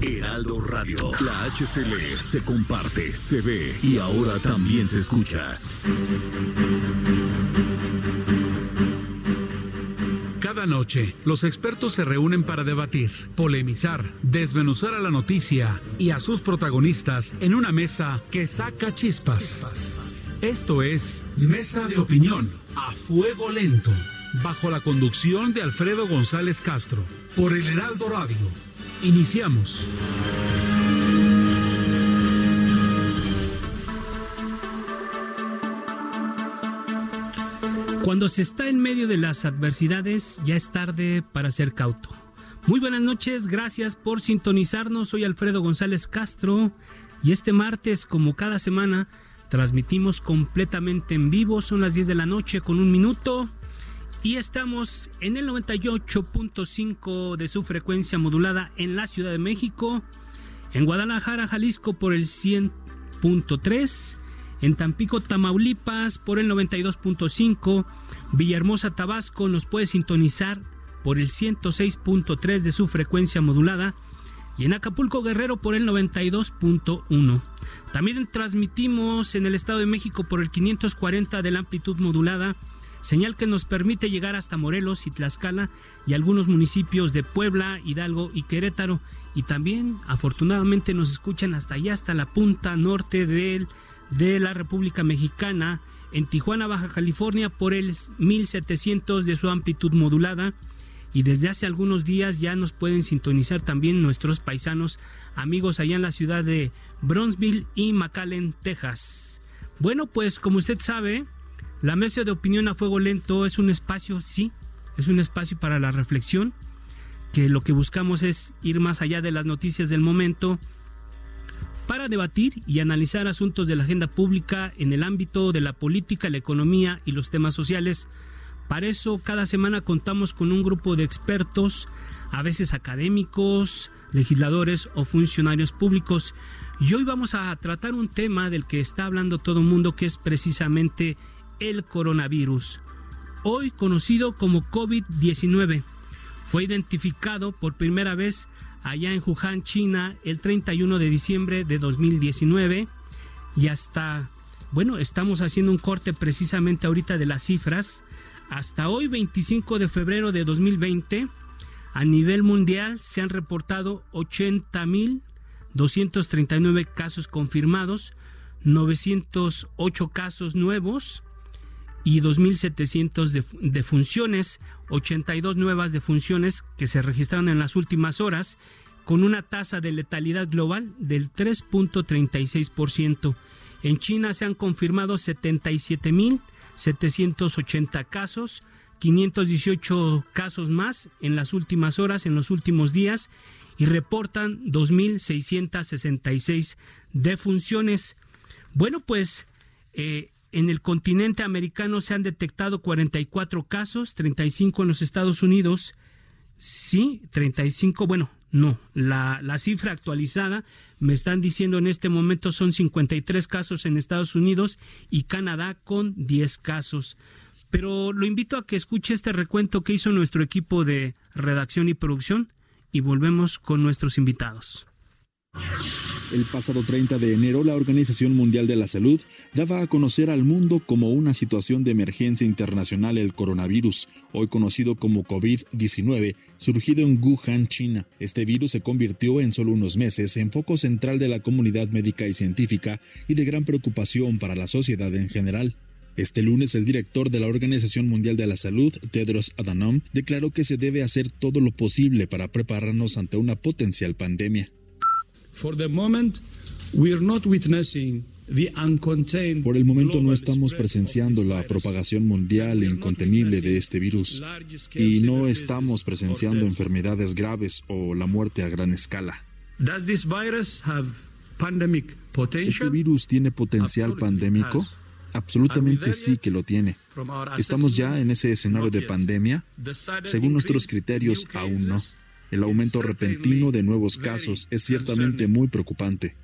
Heraldo Radio. La HCL se comparte, se ve y ahora también se escucha. Cada noche, los expertos se reúnen para debatir, polemizar, desmenuzar a la noticia y a sus protagonistas en una mesa que saca chispas. Esto es Mesa de Opinión a Fuego Lento, bajo la conducción de Alfredo González Castro, por el Heraldo Radio. Iniciamos. Cuando se está en medio de las adversidades, ya es tarde para ser cauto. Muy buenas noches, gracias por sintonizarnos. Soy Alfredo González Castro y este martes, como cada semana, transmitimos completamente en vivo. Son las 10 de la noche con un minuto. Y estamos en el 98.5 de su frecuencia modulada en la Ciudad de México, en Guadalajara, Jalisco por el 100.3, en Tampico, Tamaulipas por el 92.5, Villahermosa, Tabasco nos puede sintonizar por el 106.3 de su frecuencia modulada y en Acapulco, Guerrero por el 92.1. También transmitimos en el Estado de México por el 540 de la amplitud modulada señal que nos permite llegar hasta Morelos y Tlaxcala y algunos municipios de Puebla, Hidalgo y Querétaro. Y también, afortunadamente, nos escuchan hasta allá, hasta la punta norte de, de la República Mexicana, en Tijuana, Baja California, por el 1700 de su amplitud modulada. Y desde hace algunos días ya nos pueden sintonizar también nuestros paisanos amigos allá en la ciudad de Bronzeville y McAllen, Texas. Bueno, pues como usted sabe, la mesa de opinión a fuego lento es un espacio, sí, es un espacio para la reflexión, que lo que buscamos es ir más allá de las noticias del momento para debatir y analizar asuntos de la agenda pública en el ámbito de la política, la economía y los temas sociales. Para eso cada semana contamos con un grupo de expertos, a veces académicos, legisladores o funcionarios públicos. Y hoy vamos a tratar un tema del que está hablando todo el mundo, que es precisamente el coronavirus, hoy conocido como COVID-19. Fue identificado por primera vez allá en Wuhan, China, el 31 de diciembre de 2019 y hasta, bueno, estamos haciendo un corte precisamente ahorita de las cifras. Hasta hoy, 25 de febrero de 2020, a nivel mundial se han reportado 80.239 casos confirmados, 908 casos nuevos, y 2.700 defunciones, 82 nuevas defunciones que se registraron en las últimas horas, con una tasa de letalidad global del 3.36%. En China se han confirmado 77.780 casos, 518 casos más en las últimas horas, en los últimos días, y reportan 2.666 defunciones. Bueno, pues eh, en el continente americano se han detectado 44 casos, 35 en los Estados Unidos. Sí, 35, bueno, no, la, la, cifra actualizada me están diciendo en este momento son 53 casos en Estados Unidos y Canadá con 10 casos. Pero lo invito a que escuche este recuento que hizo nuestro equipo de redacción y producción y volvemos con nuestros invitados. El pasado 30 de enero, la Organización Mundial de la Salud daba a conocer al mundo como una situación de emergencia internacional el coronavirus, hoy conocido como COVID-19, surgido en Wuhan, China. Este virus se convirtió en solo unos meses en foco central de la comunidad médica y científica y de gran preocupación para la sociedad en general. Este lunes el director de la Organización Mundial de la Salud, Tedros Adhanom, declaró que se debe hacer todo lo posible para prepararnos ante una potencial pandemia. For the moment, we are not witnessing Por el momento no estamos presenciando la propagación mundial e incontenible de este virus y no estamos presenciando enfermedades graves o la muerte a gran escala. ¿Este virus tiene potencial pandémico? Absolutamente sí que lo tiene. ¿Estamos ya en ese escenario de pandemia? Según nuestros criterios, aún no. El aumento repentino de nuevos casos es ciertamente muy preocupante.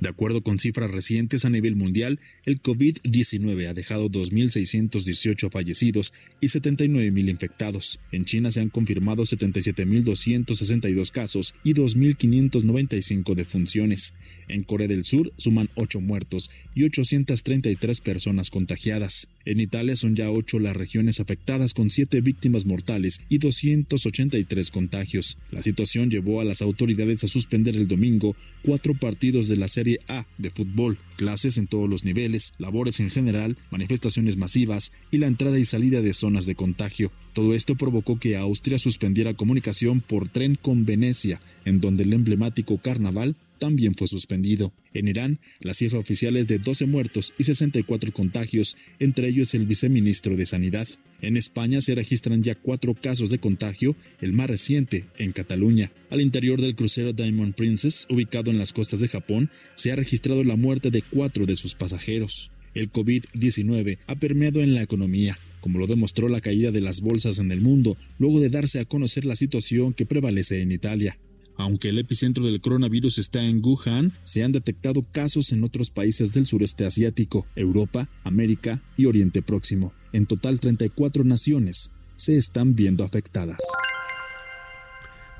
De acuerdo con cifras recientes a nivel mundial, el COVID-19 ha dejado 2.618 fallecidos y 79.000 infectados. En China se han confirmado 77.262 casos y 2.595 defunciones. En Corea del Sur suman 8 muertos y 833 personas contagiadas. En Italia son ya 8 las regiones afectadas con 7 víctimas mortales y 283 contagios. La situación llevó a las autoridades a suspender el domingo cuatro partidos de la serie a de fútbol, clases en todos los niveles, labores en general, manifestaciones masivas y la entrada y salida de zonas de contagio. Todo esto provocó que Austria suspendiera comunicación por tren con Venecia, en donde el emblemático carnaval también fue suspendido. En Irán, la cifra oficial es de 12 muertos y 64 contagios, entre ellos el viceministro de Sanidad. En España se registran ya cuatro casos de contagio, el más reciente en Cataluña. Al interior del crucero Diamond Princess, ubicado en las costas de Japón, se ha registrado la muerte de cuatro de sus pasajeros. El COVID-19 ha permeado en la economía, como lo demostró la caída de las bolsas en el mundo, luego de darse a conocer la situación que prevalece en Italia. Aunque el epicentro del coronavirus está en Wuhan, se han detectado casos en otros países del sureste asiático, Europa, América y Oriente Próximo. En total, 34 naciones se están viendo afectadas.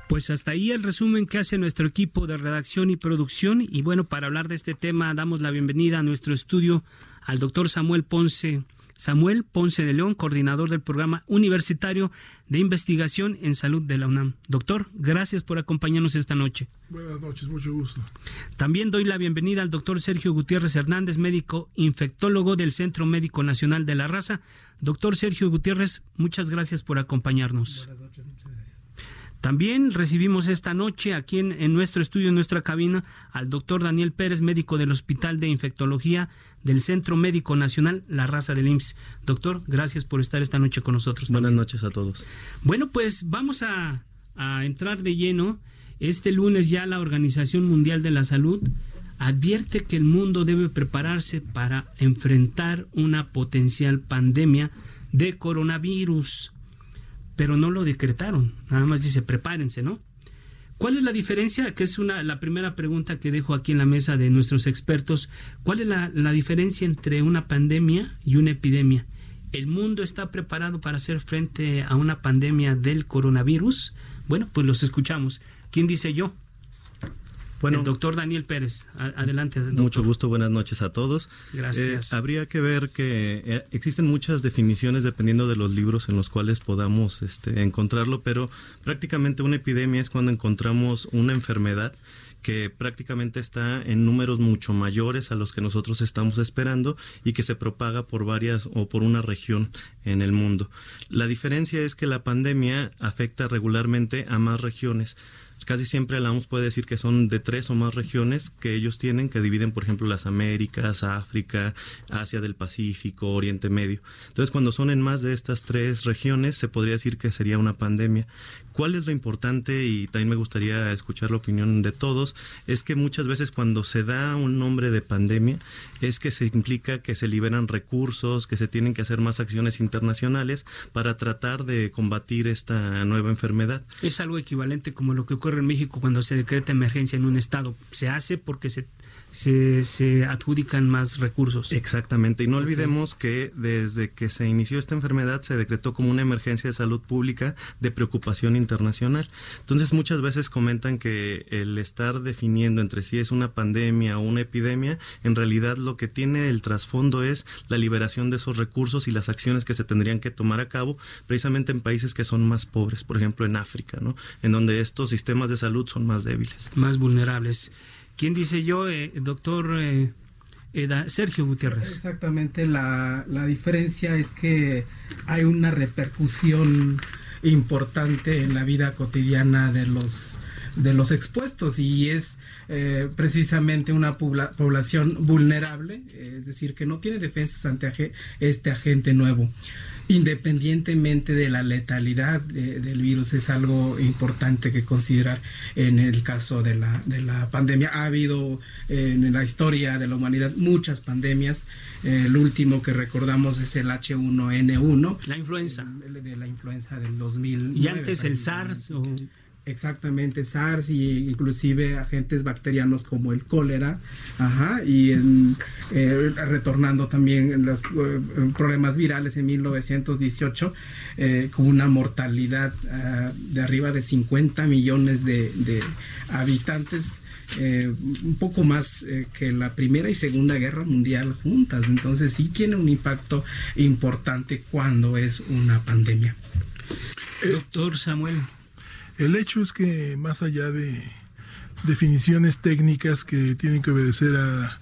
Pues hasta ahí el resumen que hace nuestro equipo de redacción y producción. Y bueno, para hablar de este tema, damos la bienvenida a nuestro estudio al doctor Samuel Ponce Samuel Ponce de León, coordinador del programa universitario de investigación en salud de la UNAM. Doctor, gracias por acompañarnos esta noche. Buenas noches, mucho gusto. También doy la bienvenida al doctor Sergio Gutiérrez Hernández, médico infectólogo del Centro Médico Nacional de la Raza. Doctor Sergio Gutiérrez, muchas gracias por acompañarnos. Buenas noches, muchas gracias. También recibimos esta noche aquí en, nuestro estudio, en nuestra cabina, al doctor Daniel Pérez, médico del Hospital de Infectología del Centro Médico Nacional La Raza del IMSS. Doctor, gracias por estar esta noche con nosotros. Buenas noches a todos. Bueno, pues vamos a, a entrar de lleno. Este lunes ya la Organización Mundial de la Salud advierte que el mundo debe prepararse para enfrentar una potencial pandemia de coronavirus pero no lo decretaron. Nada más dice, prepárense, ¿no? ¿Cuál es la diferencia? Que es una, la primera pregunta que dejo aquí en la mesa de nuestros expertos. ¿Cuál es la, la diferencia entre una pandemia y una epidemia? ¿El mundo está preparado para hacer frente a una pandemia del coronavirus? Bueno, pues los escuchamos. ¿Quién dice yo? Bueno, el doctor Daniel Pérez, adelante. Mucho gusto, buenas noches a todos. Gracias. Eh, habría que ver que eh, existen muchas definiciones dependiendo de los libros en los cuales podamos este, encontrarlo, pero prácticamente una epidemia es cuando encontramos una enfermedad que prácticamente está en números mucho mayores a los que nosotros estamos esperando y que se propaga por varias o por una región en el mundo. La diferencia es que la pandemia afecta regularmente a más regiones casi siempre la OMS puede decir que son de tres o más regiones que ellos tienen, que dividen, por ejemplo, las Américas, África, Asia del Pacífico, Oriente Medio. Entonces, cuando son en más de estas tres regiones, se podría decir que sería una pandemia. ¿Cuál es lo importante? Y también me gustaría escuchar la opinión de todos, es que muchas veces cuando se da un nombre de pandemia, es que se implica que se liberan recursos, que se tienen que hacer más acciones internacionales para tratar de combatir esta nueva enfermedad. Es algo equivalente como lo que ocurre en México cuando se decreta emergencia en un estado. Se hace porque se se, se, adjudican más recursos. Exactamente, y no olvidemos que desde que se inició esta enfermedad se decretó como una emergencia de salud pública de preocupación internacional. Entonces muchas veces comentan que el estar definiendo entre si es una pandemia o una epidemia, en realidad lo que tiene el trasfondo es la liberación de esos recursos y las acciones que se tendrían que tomar a cabo precisamente en países que son más pobres, por ejemplo en África, ¿no? En donde estos sistemas de salud son más débiles. Más vulnerables. ¿Quién dice yo? Eh, doctor eh, Sergio Gutiérrez. Exactamente, la, la diferencia es que hay una repercusión importante en la vida cotidiana de los de los expuestos y es eh, precisamente una población vulnerable, es decir, que no tiene defensas ante este agente nuevo independientemente de la letalidad del virus, es algo importante que considerar en el caso de la, de la pandemia. Ha habido en la historia de la humanidad muchas pandemias. el último que recordamos es el H1N1. La influenza. De, la influenza del 2000. Y antes el SARS. Exactamente, SARS y inclusive agentes bacterianos como el cólera, ajá, y eh, retornando también los eh, problemas virales en 1918 eh, con una mortalidad ah, de arriba de 50 millones de, habitantes, un poco más que la Primera y Segunda Guerra Mundial juntas, entonces sí tiene un impacto importante cuando es una pandemia. Doctor Samuel. El hecho es que más allá de definiciones técnicas que tienen que obedecer a,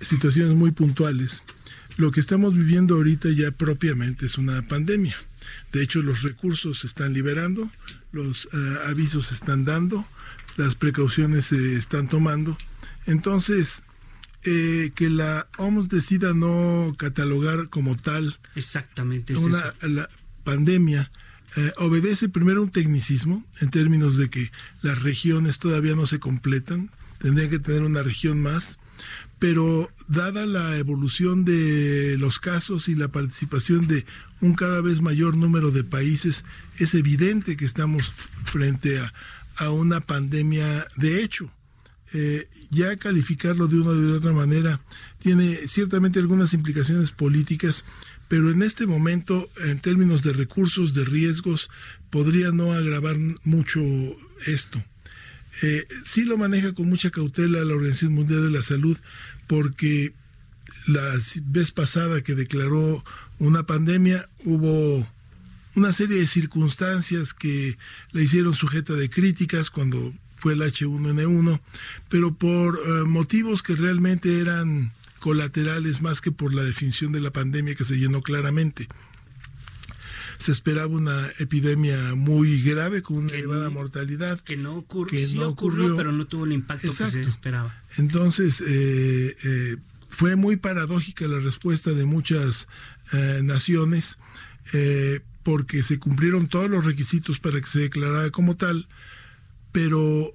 situaciones muy puntuales, lo que estamos viviendo ahorita ya propiamente es una pandemia. De hecho, los recursos se están liberando, los eh, avisos se están dando, las precauciones se están tomando. Entonces, eh, que la OMS decida no catalogar como tal Exactamente, una La pandemia eh, obedece primero un tecnicismo en términos de que las regiones todavía no se completan, tendrían que tener una región más, pero dada la evolución de los casos y la participación de un cada vez mayor número de países, es evidente que estamos frente a, una pandemia de hecho. Eh, ya calificarlo de una o de otra manera tiene ciertamente algunas implicaciones políticas pero en este momento, en términos de recursos, de riesgos, podría no agravar mucho esto. Eh, sí lo maneja con mucha cautela la Organización Mundial de la Salud, porque la vez pasada que declaró una pandemia hubo una serie de circunstancias que la hicieron sujeta de críticas cuando fue el H1N1, pero por eh, motivos que realmente eran colaterales más que por la definición de la pandemia que se llenó claramente. Se esperaba una epidemia muy grave con una elevada mortalidad. Que no, ocurrió, pero no tuvo el impacto que se esperaba. Entonces, eh, eh, fue muy paradójica la respuesta de muchas eh, naciones porque se cumplieron todos los requisitos para que se declarara como tal, pero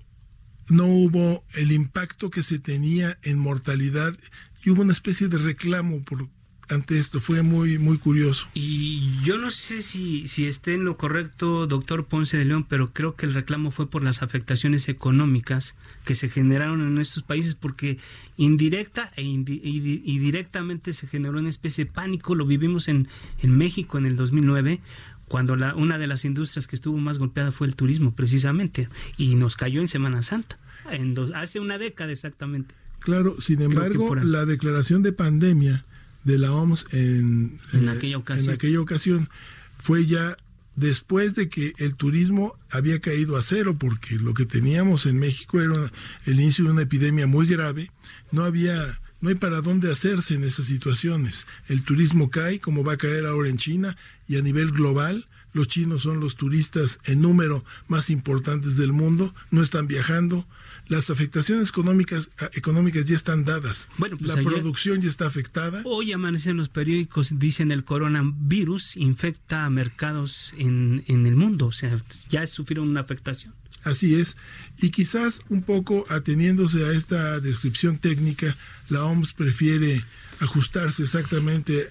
no hubo el impacto que se tenía en mortalidad y hubo una especie de reclamo por ante esto. Fue muy muy curioso. Y yo no sé si si esté en lo correcto doctor Ponce de León pero creo que el reclamo fue por las afectaciones económicas que se generaron en estos países porque indirecta e y directamente se generó una especie de pánico. Lo vivimos en en México en el 2009 cuando la, una de las industrias que estuvo más golpeada fue el turismo precisamente y nos cayó en Semana Santa en hace una década exactamente Claro, sin embargo, la declaración de pandemia de la OMS en, en, aquella ocasión. en aquella ocasión fue ya después de que el turismo había caído a cero, porque lo que teníamos en México era el inicio de una epidemia muy grave, no había, no hay para dónde hacerse en esas situaciones. El turismo cae, como va a caer ahora en China, y a nivel global, los chinos son los turistas en número más importantes del mundo, no están viajando, las afectaciones económicas, ah, económicas ya están dadas. Bueno, pues la producción ya está afectada. Hoy amanecen los periódicos, dicen el coronavirus infecta a mercados en, en el mundo, o sea, ya sufrieron una afectación. Así es, y quizás un poco ateniéndose a esta descripción técnica, la OMS prefiere ajustarse exactamente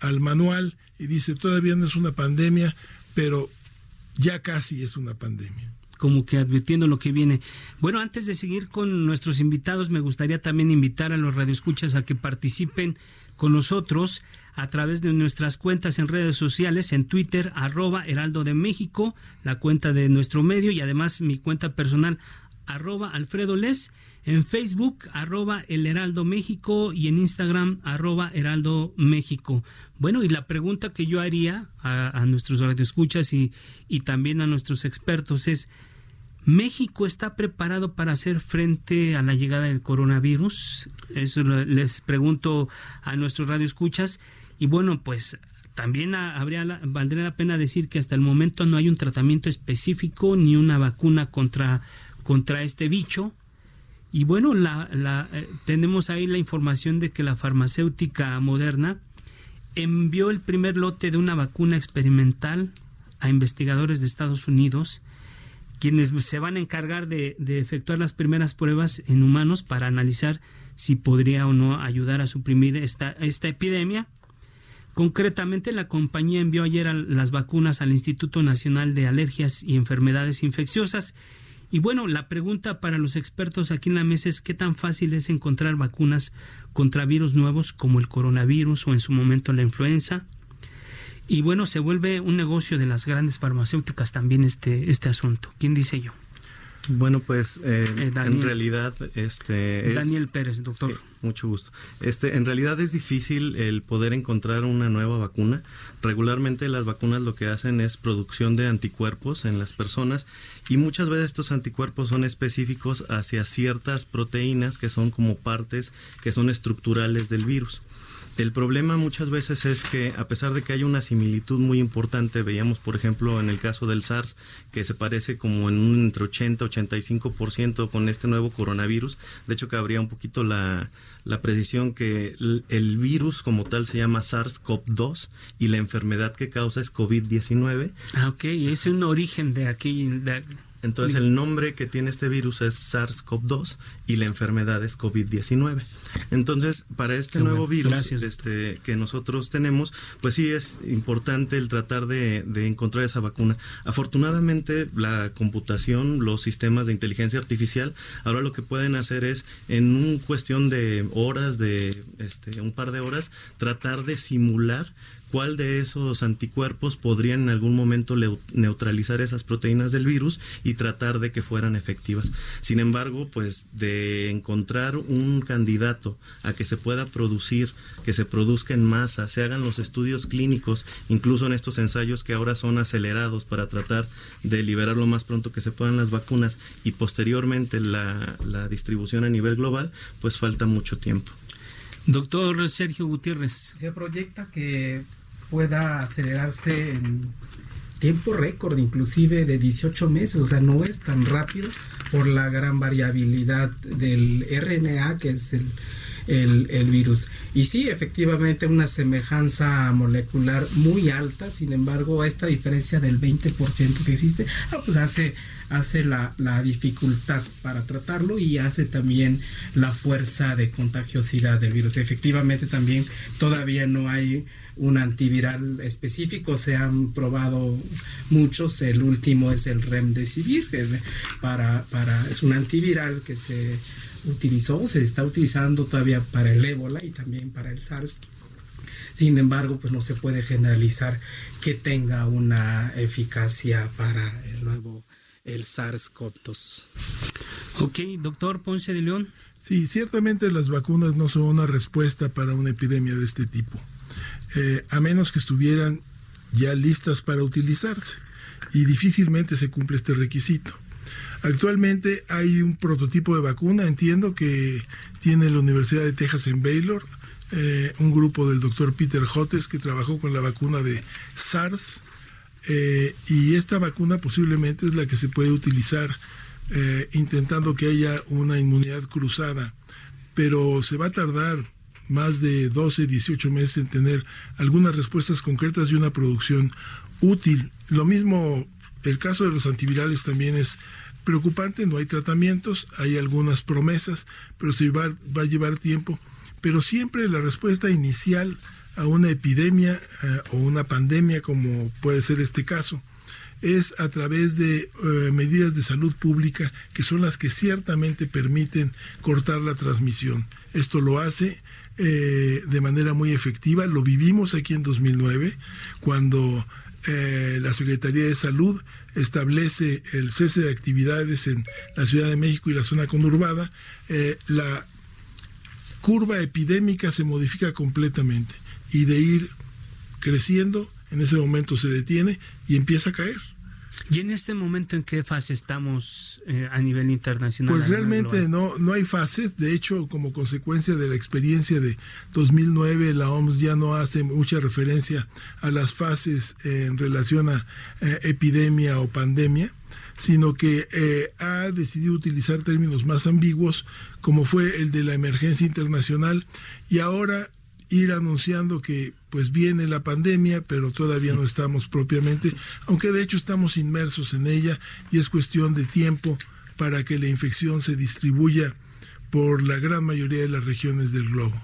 al manual y dice todavía no es una pandemia, pero ya casi es una pandemia como que advirtiendo lo que viene. Bueno, antes de seguir con nuestros invitados, me gustaría también invitar a los radioescuchas a que participen con nosotros a través de nuestras cuentas en redes sociales, en Twitter, arroba Heraldo de México, la cuenta de nuestro medio y además mi cuenta personal, arroba Alfredo Les, en Facebook, arroba El Heraldo México y en Instagram, arroba Heraldo México. Bueno, y la pregunta que yo haría a, nuestros radioescuchas y, y también a nuestros expertos es, ¿México está preparado para hacer frente a la llegada del coronavirus? Eso les pregunto a nuestros radioescuchas. Y bueno, pues también habría valdría la pena decir que hasta el momento no hay un tratamiento específico ni una vacuna contra, contra este bicho. Y bueno, la, eh, tenemos ahí la información de que la farmacéutica moderna envió el primer lote de una vacuna experimental a investigadores de Estados Unidos, quienes se van a encargar de, de efectuar las primeras pruebas en humanos para analizar si podría o no ayudar a suprimir esta, esta epidemia. Concretamente, la compañía envió ayer las vacunas al Instituto Nacional de Alergias y Enfermedades Infecciosas. Y bueno, la pregunta para los expertos aquí en la mesa es qué tan fácil es encontrar vacunas contra virus nuevos como el coronavirus o en su momento la influenza. Y bueno, se vuelve un negocio de las grandes farmacéuticas también este, este asunto. ¿Quién dice yo? Bueno, pues eh, eh, en realidad, este es, Daniel Pérez, doctor. mucho gusto. Este, en realidad es difícil el poder encontrar una nueva vacuna. Regularmente las vacunas lo que hacen es producción de anticuerpos en las personas y muchas veces estos anticuerpos son específicos hacia ciertas proteínas que son como partes que son estructurales del virus. El problema muchas veces es que a pesar de que hay una similitud muy importante, veíamos por ejemplo en el caso del SARS que se parece como en un entre 80 85% con este nuevo coronavirus, de hecho que habría un poquito la, la precisión que el, virus como tal se llama SARS-CoV-2 y la enfermedad que causa es COVID-19. Ah, ok, es un origen de aquí. Entonces el nombre que tiene este virus es SARS-CoV-2 y la enfermedad es COVID-19. Entonces, para este nuevo virus este, que nosotros tenemos, pues sí es importante el tratar de, encontrar esa vacuna. Afortunadamente, la computación, los sistemas de inteligencia artificial, ahora lo que pueden hacer es, en un cuestión de horas, de este, un par de horas, tratar de simular cuál de esos anticuerpos podrían en algún momento neutralizar esas proteínas del virus y tratar de que fueran efectivas. Sin embargo, pues de encontrar un candidato a que se pueda producir, que se produzca en masa, se hagan los estudios clínicos, incluso en estos ensayos que ahora son acelerados para tratar de liberar lo más pronto que se puedan las vacunas y posteriormente la, la distribución a nivel global, pues falta mucho tiempo. Doctor Sergio Gutiérrez. Se proyecta que pueda acelerarse en tiempo récord, inclusive de 18 meses, o sea, no es tan rápido por la gran variabilidad del RNA, que es el, el, virus. Y sí, efectivamente, una semejanza molecular muy alta, sin embargo, esta diferencia del 20% que existe, ah, pues hace, hace la, la, dificultad para tratarlo y hace también la fuerza de contagiosidad del virus. Efectivamente, también todavía no hay un antiviral específico. Se han probado muchos. El último es el Remdesivir, para, para, es un antiviral que se utilizó, se está utilizando todavía para el ébola y también para el SARS. Sin embargo, pues no se puede generalizar que tenga una eficacia para el nuevo el SARS-CoV-2. Ok, doctor Ponce de León. Sí, ciertamente las vacunas no son una respuesta para una epidemia de este tipo. Eh, a menos que estuvieran ya listas para utilizarse. Y difícilmente se cumple este requisito. Actualmente hay un prototipo de vacuna, entiendo que tiene la Universidad de Texas en Baylor, eh, un grupo del doctor Peter Hotes que trabajó con la vacuna de SARS. Eh, y esta vacuna posiblemente es la que se puede utilizar intentando que haya una inmunidad cruzada, pero se va a tardar más de 12, 18 meses en tener algunas respuestas concretas y una producción útil. Lo mismo, el caso de los antivirales también es preocupante, no hay tratamientos, hay algunas promesas, pero se va, va a llevar tiempo. Pero siempre la respuesta inicial a una epidemia eh, o una pandemia, como puede ser este caso, es a través de eh, medidas de salud pública que son las que ciertamente permiten cortar la transmisión. Esto lo hace eh, de manera muy efectiva. Lo vivimos aquí en 2009, cuando eh, la Secretaría de Salud establece el cese de actividades en la Ciudad de México y la zona conurbada. Eh, la curva epidémica se modifica completamente y de ir creciendo, en ese momento se detiene y empieza a caer. ¿Y en este momento en qué fase estamos eh, a nivel internacional? Pues realmente no, no hay fases. De hecho, como consecuencia de la experiencia de 2009, la OMS ya no hace mucha referencia a las fases en relación a eh, epidemia o pandemia sino que eh, ha decidido utilizar términos más ambiguos, como fue el de la emergencia internacional, y ahora ir anunciando que pues viene la pandemia, pero todavía no estamos propiamente, aunque de hecho estamos inmersos en ella y es cuestión de tiempo para que la infección se distribuya por la gran mayoría de las regiones del globo.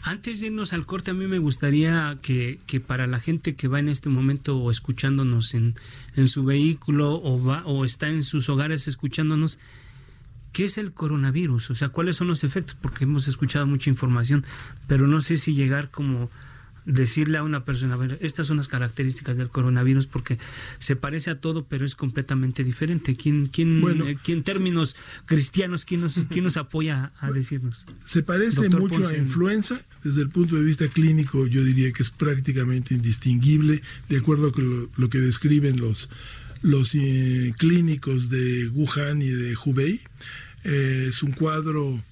Antes de irnos al corte, a mí me gustaría que, que para la gente que va en este momento o escuchándonos en, en su vehículo o, va, o está en sus hogares escuchándonos, ¿qué es el coronavirus? O sea, ¿cuáles son los efectos? Porque hemos escuchado mucha información, pero no sé si llegar como decirle a una persona, ver, estas son las características del coronavirus porque se parece a todo, pero es completamente diferente. ¿Quién, quién, eh, en términos cristianos, quién nos, quién nos apoya a decirnos? Se parece mucho a influenza. Desde el punto de vista clínico, yo diría que es prácticamente indistinguible, de acuerdo con lo, que describen los, los eh, clínicos de Wuhan y de Hubei. Eh, es un cuadro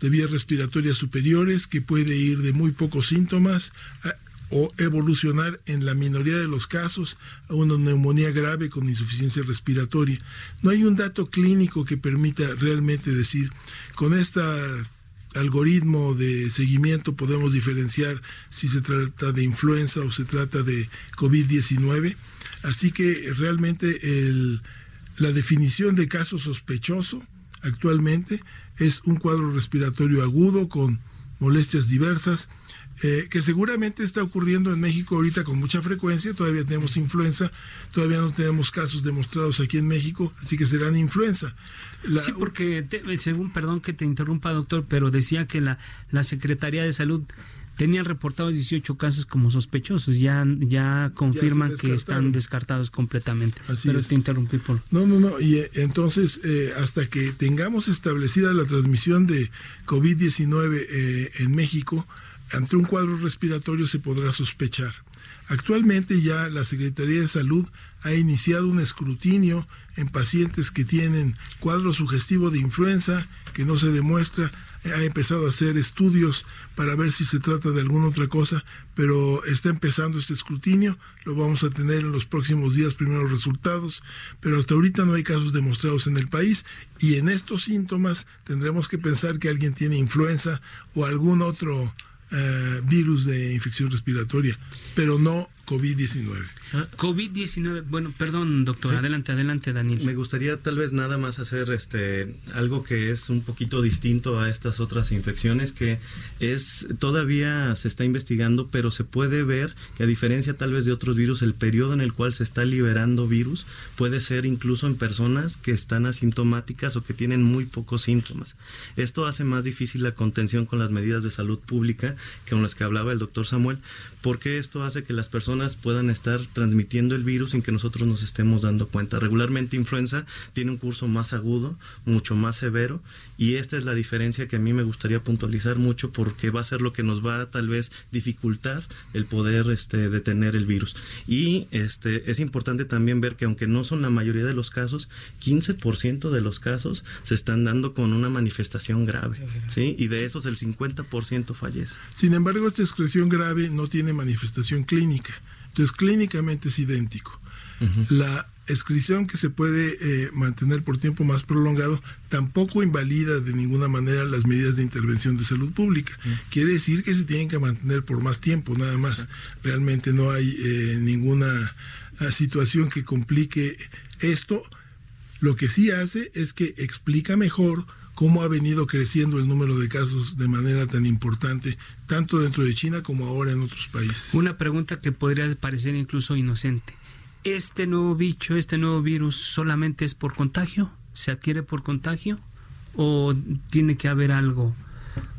de vías respiratorias superiores que puede ir de muy pocos síntomas o evolucionar en la minoría de los casos a una neumonía grave con insuficiencia respiratoria. No hay un dato clínico que permita realmente decir, con este algoritmo de seguimiento podemos diferenciar si se trata de influenza o se trata de COVID-19. Así que realmente el, la definición de caso sospechoso actualmente es un cuadro respiratorio agudo con molestias diversas, eh, que seguramente está ocurriendo en México ahorita con mucha frecuencia, todavía tenemos influenza, todavía no tenemos casos demostrados aquí en México, así que serán influenza. sí, porque según, perdón que te interrumpa doctor, pero decía que la, la Secretaría de Salud tenían reportados 18 casos como sospechosos, ya, ya confirman que están descartados completamente. Pero te interrumpí por... No, no, no, y eh, entonces eh, hasta que tengamos establecida la transmisión de COVID-19 eh, en México, ante un cuadro respiratorio se podrá sospechar. Actualmente ya la Secretaría de Salud ha iniciado un escrutinio en pacientes que tienen cuadro sugestivo de influenza que no se demuestra ha empezado a hacer estudios para ver si se trata de alguna otra cosa, pero está empezando este escrutinio, lo vamos a tener en los próximos días primeros resultados, pero hasta ahorita no hay casos demostrados en el país y en estos síntomas tendremos que pensar que alguien tiene influenza o algún otro eh, virus de infección respiratoria, pero no COVID-19. Ah. COVID-19, bueno, perdón, doctor, adelante, adelante, Daniel. Me gustaría tal vez nada más hacer este algo que es un poquito distinto a estas otras infecciones que es todavía se está investigando, pero se puede ver que a diferencia tal vez de otros virus, el periodo en el cual se está liberando virus puede ser incluso en personas que están asintomáticas o que tienen muy pocos síntomas. Esto hace más difícil la contención con las medidas de salud pública que con las que hablaba el doctor Samuel, porque esto hace que las personas puedan estar transmitiendo el virus sin que nosotros nos estemos dando cuenta. Regularmente influenza tiene un curso más agudo, mucho más severo, y esta es la diferencia que a mí me gustaría puntualizar mucho porque va a ser lo que nos va a tal vez dificultar el poder este, detener el virus. Y este, es importante también ver que aunque no son la mayoría de los casos, 15% de los casos se están dando con una manifestación grave, ¿sí? Y de esos el 50% fallece. Sin embargo, esta expresión grave no tiene manifestación clínica. Entonces, clínicamente es idéntico. La excreción que se puede eh, mantener por tiempo más prolongado tampoco invalida de ninguna manera las medidas de intervención de salud pública. Quiere decir que se tienen que mantener por más tiempo, nada más. Realmente no hay eh, ninguna ah, situación que complique esto. Lo que sí hace es que explica mejor cómo ha venido creciendo el número de casos de manera tan importante, tanto dentro de China como ahora en otros países. Una pregunta que podría parecer incluso inocente. ¿Este nuevo bicho, este nuevo virus solamente es por contagio? ¿Se adquiere por contagio? ¿O tiene que haber algo?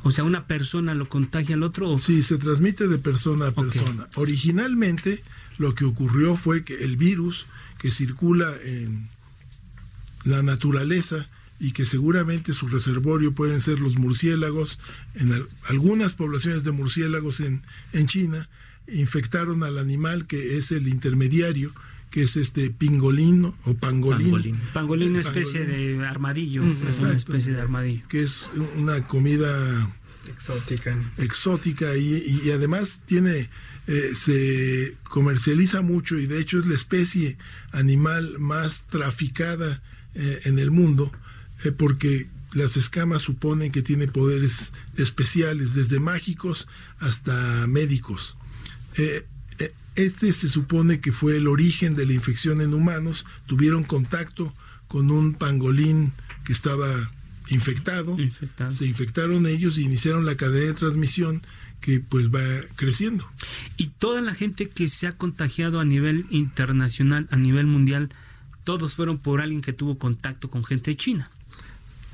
O sea, una persona lo contagia al otro. Sí, se transmite de persona a persona. Originalmente lo que ocurrió fue que el virus que circula en la naturaleza y que seguramente su reservorio pueden ser los murciélagos. En algunas poblaciones de murciélagos en, en China infectaron al animal que es el intermediario que es este pingolín o pangolín. Pangolín, una especie de armadillo, una especie de armadillo. Que es una comida exótica. Exótica y, y además tiene eh, se comercializa mucho y de hecho es la especie animal más traficada eh, en el mundo eh, porque las escamas suponen que tiene poderes especiales, desde mágicos hasta médicos. este se supone que fue el origen de la infección en humanos, tuvieron contacto con un pangolín que estaba infectado, se infectaron ellos y iniciaron la cadena de transmisión que pues va creciendo. Y toda la gente que se ha contagiado a nivel internacional, a nivel mundial, todos fueron por alguien que tuvo contacto con gente de China.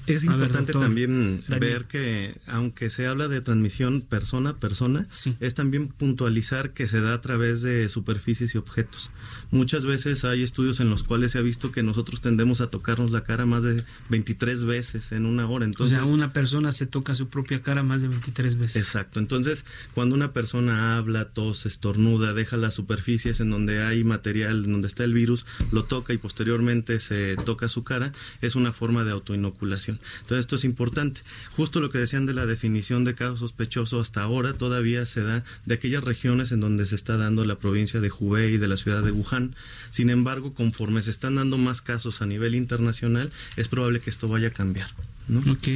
Es importante también ver que, aunque se habla de transmisión persona a persona, es también puntualizar que se da a través de superficies y objetos. Muchas veces hay estudios en los cuales se ha visto que nosotros tendemos a tocarnos la cara más de 23 veces en una hora. Entonces, o sea, una persona se toca su propia cara más de 23 veces. Exacto. Entonces, cuando una persona habla, tos, estornuda, deja las superficies en donde hay material, en donde está el virus, lo toca y posteriormente se toca su cara, es una forma de autoinoculación. Entonces esto es importante. Justo lo que decían de la definición de caso sospechoso hasta ahora todavía se da de aquellas regiones en donde se está dando la provincia de Hubei y de la ciudad de Wuhan. Sin embargo, conforme se están dando más casos a nivel internacional, es probable que esto vaya a cambiar. ¿no? Ok.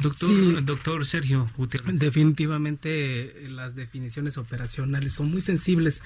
Doctor, doctor Sergio Gutiérrez. Definitivamente las definiciones operacionales son muy sensibles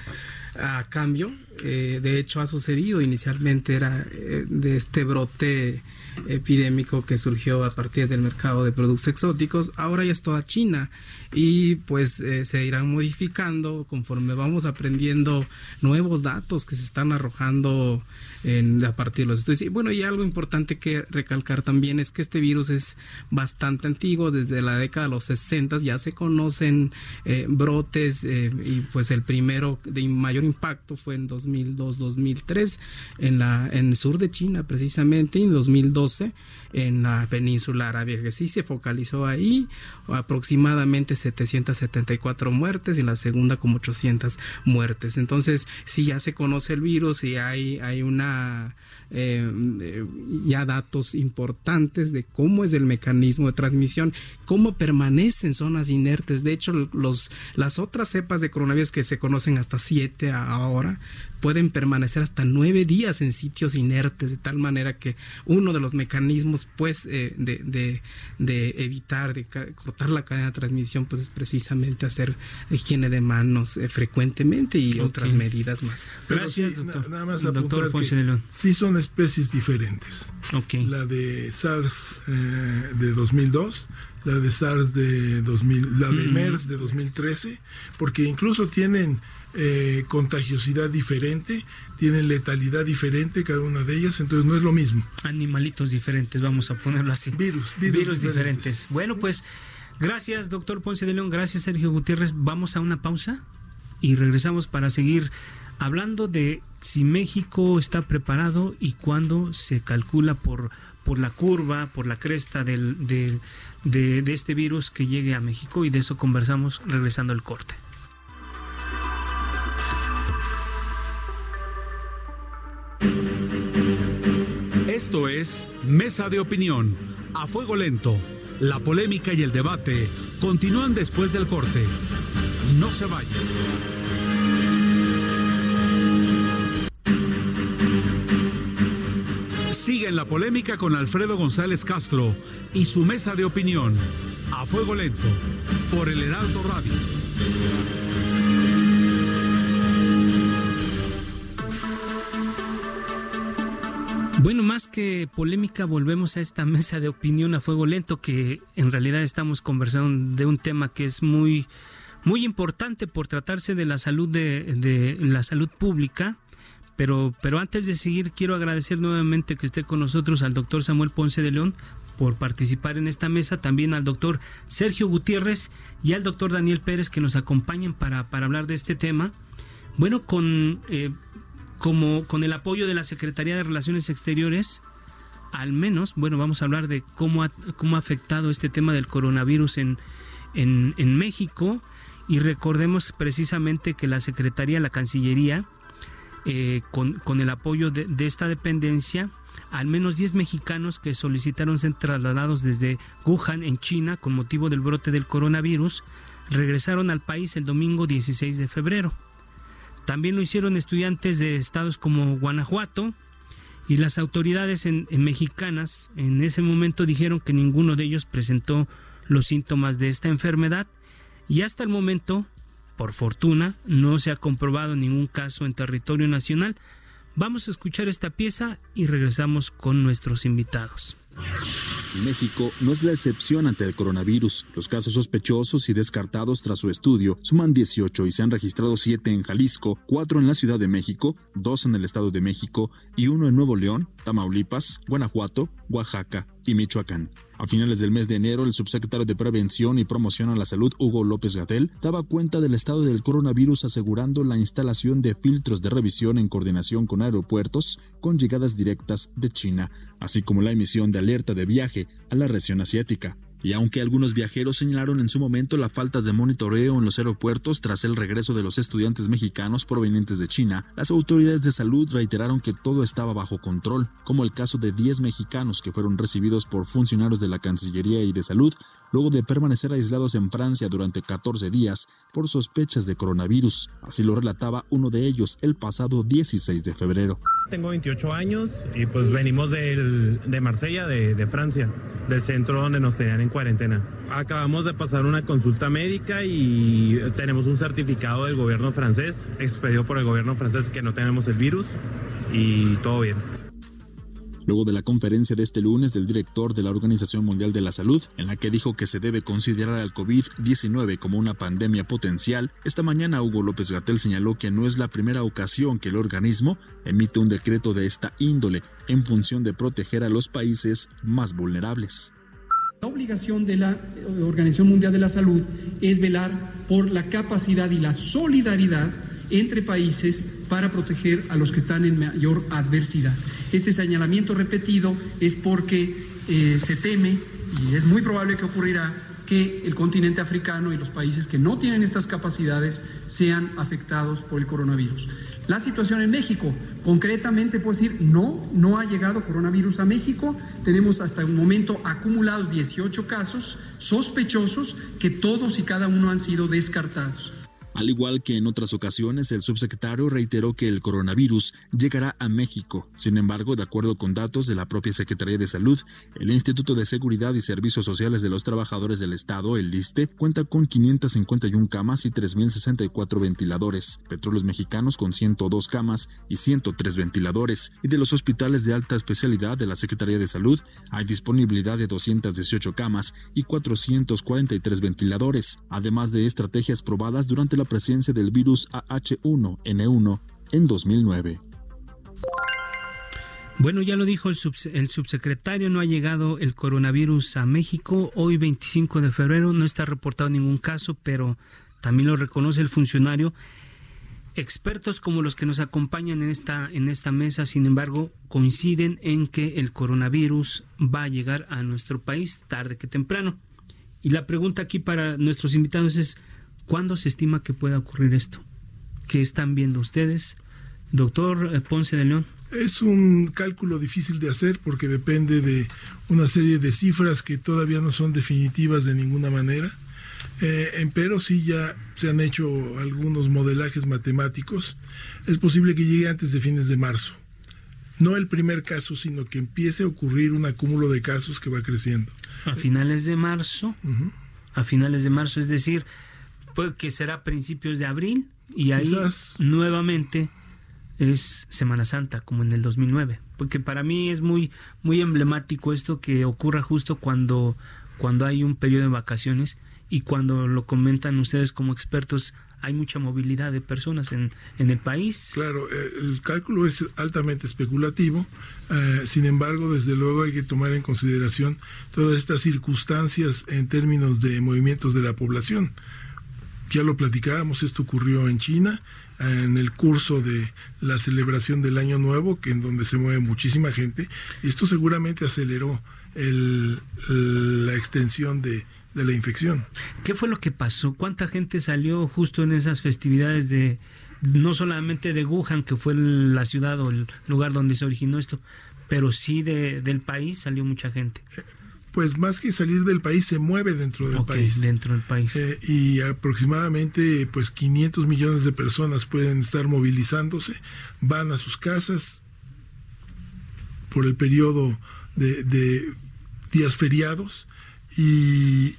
a cambio. Eh, de hecho, ha sucedido inicialmente era eh, de este brote epidémico que surgió a partir del mercado de productos exóticos, ahora ya es toda China y pues eh, se irán modificando conforme vamos aprendiendo nuevos datos que se están arrojando en, a partir de los estudios. Y bueno, y algo importante que recalcar también es que este virus es bastante antiguo, desde la década de los 60 ya se conocen eh, brotes eh, y pues el primero de mayor impacto fue en 2002-2003 en, la, en el sur de China precisamente, y en 2012 en la península árabe, que sí se focalizó ahí, aproximadamente 774 muertes y la segunda como 800 muertes. Entonces, si ya se conoce el virus y hay, hay una eh, ya datos importantes de cómo es el mecanismo de transmisión, cómo permanecen zonas inertes. De hecho, los, las otras cepas de coronavirus que se conocen hasta siete ahora pueden permanecer hasta nueve días en sitios inertes, de tal manera que uno de los mecanismos pues eh, de, de, de, evitar, de cortar la cadena de transmisión, pues es precisamente hacer higiene de manos eh, frecuentemente y otras medidas más. Gracias, doctor. nada más doctor que sí son especies diferentes. La de SARS eh, de 2002 la de SARS de 2000, la de MERS de 2013, porque incluso tienen eh, contagiosidad diferente, tienen letalidad diferente cada una de ellas, entonces no es lo mismo. Animalitos diferentes, vamos a ponerlo así. Virus, virus, diferentes. Bueno, pues gracias, doctor Ponce de León, gracias, Sergio Gutiérrez. Vamos a una pausa y regresamos para seguir hablando de si México está preparado y cuándo se calcula por, por la curva, por la cresta del, de, de este virus que llegue a México y de eso conversamos regresando al corte. Esto es Mesa de Opinión, a fuego lento. La polémica y el debate continúan después del corte. No se vayan. La polémica con Alfredo González Castro y su mesa de opinión, a fuego lento, por el Heraldo Radio. Bueno, más que polémica, volvemos a esta mesa de opinión a fuego lento que en realidad estamos conversando de un tema que es muy muy importante por tratarse de la salud de la salud pública. Pero, pero antes de seguir, quiero agradecer nuevamente que esté con nosotros al doctor Samuel Ponce de León por participar en esta mesa, también al doctor Sergio Gutiérrez y al doctor Daniel Pérez que nos acompañan para, para hablar de este tema. Bueno, con eh, como con el apoyo de la Secretaría de Relaciones Exteriores, al menos, bueno, vamos a hablar de cómo ha, cómo ha afectado este tema del coronavirus en, en, en México y recordemos precisamente que la Secretaría, la Cancillería, eh, con, el apoyo de, esta dependencia, al menos 10 mexicanos que solicitaron ser trasladados desde Wuhan, en China, con motivo del brote del coronavirus, regresaron al país el domingo 16 de febrero. También lo hicieron estudiantes de estados como Guanajuato y las autoridades en mexicanas en ese momento dijeron que ninguno de ellos presentó los síntomas de esta enfermedad y hasta el momento, por fortuna, no se ha comprobado ningún caso en territorio nacional. Vamos a escuchar esta pieza y regresamos con nuestros invitados. México no es la excepción ante el coronavirus. Los casos sospechosos y descartados tras su estudio suman 18 y se han registrado 7 en Jalisco, 4 en la Ciudad de México, 2 en el Estado de México y 1 en Nuevo León, Tamaulipas, Guanajuato, Oaxaca y Michoacán. A finales del mes de enero, el subsecretario de Prevención y Promoción a la Salud, Hugo López Gatel, daba cuenta del estado del coronavirus asegurando la instalación de filtros de revisión en coordinación con aeropuertos con llegadas directas de China, así como la emisión de alerta de viaje a la región asiática. Y aunque algunos viajeros señalaron en su momento la falta de monitoreo en los aeropuertos tras el regreso de los estudiantes mexicanos provenientes de China, las autoridades de salud reiteraron que todo estaba bajo control, como el caso de 10 mexicanos que fueron recibidos por funcionarios de la Cancillería y de Salud luego de permanecer aislados en Francia durante 14 días por sospechas de coronavirus. Así lo relataba uno de ellos el pasado 16 de febrero. Tengo 28 años y pues venimos del, de Marsella, de, de Francia, del centro donde nos tenían en cuarentena. Acabamos de pasar una consulta médica y tenemos un certificado del gobierno francés, expedido por el gobierno francés que no tenemos el virus y todo bien. Luego de la conferencia de este lunes del director de la Organización Mundial de la Salud, en la que dijo que se debe considerar al COVID-19 como una pandemia potencial, esta mañana Hugo López Gatel señaló que no es la primera ocasión que el organismo emite un decreto de esta índole en función de proteger a los países más vulnerables. La obligación de la Organización Mundial de la Salud es velar por la capacidad y la solidaridad entre países para proteger a los que están en mayor adversidad. Este señalamiento repetido es porque eh, se teme, y es muy probable que ocurrirá, que el continente africano y los países que no tienen estas capacidades sean afectados por el coronavirus. La situación en México, concretamente puedo decir, no, no ha llegado coronavirus a México. Tenemos hasta el momento acumulados 18 casos sospechosos que todos y cada uno han sido descartados. Al igual que en otras ocasiones, el subsecretario reiteró que el coronavirus llegará a México. Sin embargo, de acuerdo con datos de la propia Secretaría de Salud, el Instituto de Seguridad y Servicios Sociales de los Trabajadores del Estado, el LISTE, cuenta con 551 camas y 3.064 ventiladores, Petróleos Mexicanos con 102 camas y 103 ventiladores, y de los hospitales de alta especialidad de la Secretaría de Salud hay disponibilidad de 218 camas y 443 ventiladores, además de estrategias probadas durante la presencia del virus AH1N1 en 2009. Bueno, ya lo dijo el, subs el, subsecretario, no ha llegado el coronavirus a México. Hoy 25 de febrero no está reportado ningún caso, pero también lo reconoce el funcionario. Expertos como los que nos acompañan en esta mesa, sin embargo, coinciden en que el coronavirus va a llegar a nuestro país tarde que temprano. Y la pregunta aquí para nuestros invitados es, ¿Cuándo se estima que pueda ocurrir esto? ¿Qué están viendo ustedes? Doctor Ponce de León. Es un cálculo difícil de hacer porque depende de una serie de cifras que todavía no son definitivas de ninguna manera. Eh, pero sí ya se han hecho algunos modelajes matemáticos. Es posible que llegue antes de fines de marzo. No el primer caso, sino que empiece a ocurrir un acúmulo de casos que va creciendo. A finales de marzo. Uh -huh. A finales de marzo, es decir, que será principios de abril y ahí Quizás. nuevamente es Semana Santa como en el 2009 porque para mí es muy muy emblemático esto que ocurra justo cuando cuando hay un periodo de vacaciones y cuando lo comentan ustedes como expertos hay mucha movilidad de personas en, en el país. Claro, el cálculo es altamente especulativo, eh, sin embargo, desde luego hay que tomar en consideración todas estas circunstancias en términos de movimientos de la población ya lo platicábamos, esto ocurrió en China, en el curso de la celebración del Año Nuevo, que en donde se mueve muchísima gente, y esto seguramente aceleró el, la extensión de, de la infección. ¿Qué fue lo que pasó? ¿Cuánta gente salió justo en esas festividades de, no solamente de Wuhan, que fue la ciudad o el lugar donde se originó esto, pero sí de, del país salió mucha gente. Pues más que salir del país, se mueve dentro del país. Dentro del país. Eh, y aproximadamente pues 500 millones de personas pueden estar movilizándose, van a sus casas por el periodo de, de días feriados y